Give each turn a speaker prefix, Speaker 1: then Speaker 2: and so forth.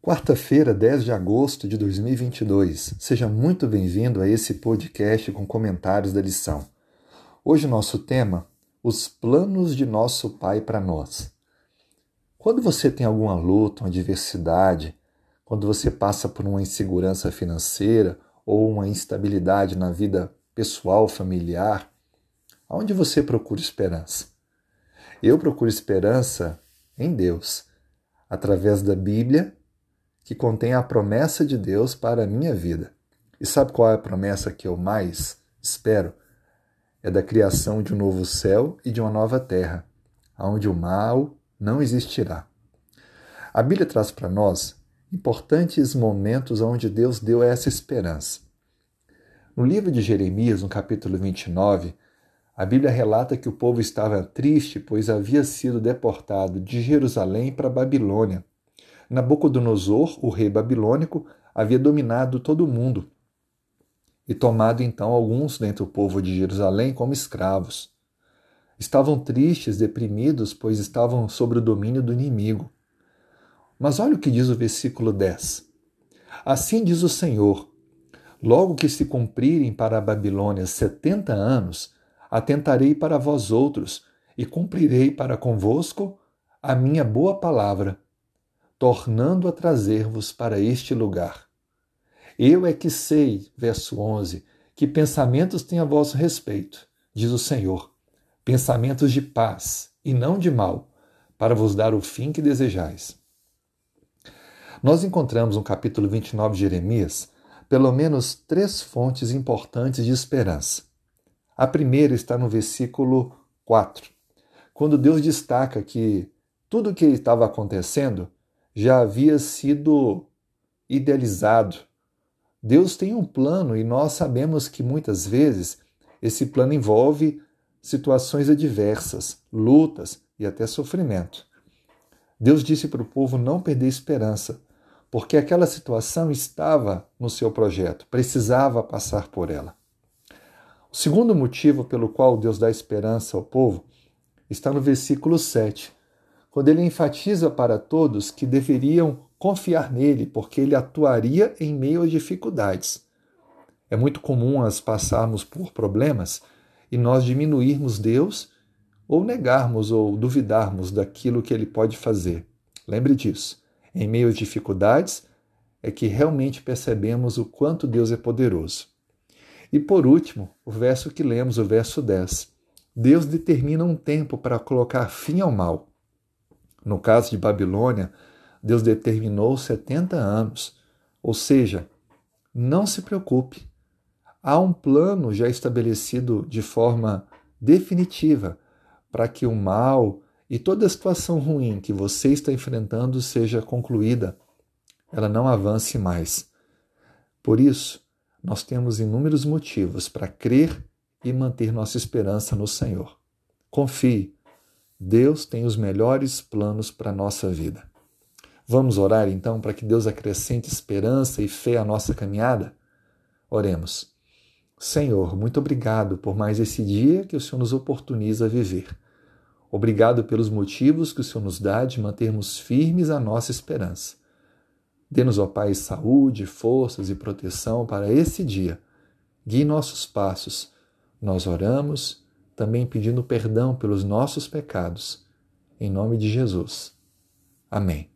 Speaker 1: Quarta-feira, 10 de agosto de 2022. Seja muito bem-vindo a esse podcast com comentários da lição. Hoje o nosso tema: os planos de nosso Pai para nós. Quando você tem alguma luta, uma adversidade, quando você passa por uma insegurança financeira ou uma instabilidade na vida pessoal, familiar, aonde você procura esperança? Eu procuro esperança em Deus, através da Bíblia que contém a promessa de Deus para a minha vida. E sabe qual é a promessa que eu mais espero? É da criação de um novo céu e de uma nova terra, onde o mal não existirá. A Bíblia traz para nós importantes momentos onde Deus deu essa esperança. No livro de Jeremias, no capítulo 29, a Bíblia relata que o povo estava triste, pois havia sido deportado de Jerusalém para Babilônia Nabucodonosor, o rei babilônico, havia dominado todo o mundo e tomado então alguns dentre o povo de Jerusalém como escravos. Estavam tristes, deprimidos, pois estavam sob o domínio do inimigo. Mas olha o que diz o versículo 10. Assim diz o Senhor: Logo que se cumprirem para a Babilônia setenta anos, atentarei para vós outros e cumprirei para convosco a minha boa palavra tornando a trazer-vos para este lugar. Eu é que sei, verso 11, que pensamentos têm a vosso respeito, diz o Senhor, pensamentos de paz e não de mal, para vos dar o fim que desejais. Nós encontramos no capítulo 29 de Jeremias pelo menos três fontes importantes de esperança. A primeira está no versículo 4, quando Deus destaca que tudo o que estava acontecendo já havia sido idealizado. Deus tem um plano e nós sabemos que muitas vezes esse plano envolve situações adversas, lutas e até sofrimento. Deus disse para o povo não perder esperança, porque aquela situação estava no seu projeto, precisava passar por ela. O segundo motivo pelo qual Deus dá esperança ao povo está no versículo 7, quando ele enfatiza para todos que deveriam confiar nele, porque ele atuaria em meio às dificuldades. É muito comum nós passarmos por problemas e nós diminuirmos Deus ou negarmos ou duvidarmos daquilo que ele pode fazer. Lembre disso. Em meio às dificuldades é que realmente percebemos o quanto Deus é poderoso. E por último, o verso que lemos, o verso 10. Deus determina um tempo para colocar fim ao mal. No caso de Babilônia, Deus determinou 70 anos. Ou seja, não se preocupe. Há um plano já estabelecido de forma definitiva para que o mal e toda a situação ruim que você está enfrentando seja concluída, ela não avance mais. Por isso, nós temos inúmeros motivos para crer e manter nossa esperança no Senhor. Confie, Deus tem os melhores planos para a nossa vida. Vamos orar então para que Deus acrescente esperança e fé à nossa caminhada? Oremos. Senhor, muito obrigado por mais esse dia que o Senhor nos oportuniza a viver. Obrigado pelos motivos que o Senhor nos dá de mantermos firmes a nossa esperança. Dê-nos, ó Pai, saúde, forças e proteção para esse dia. Guie nossos passos. Nós oramos também pedindo perdão pelos nossos pecados. Em nome de Jesus. Amém.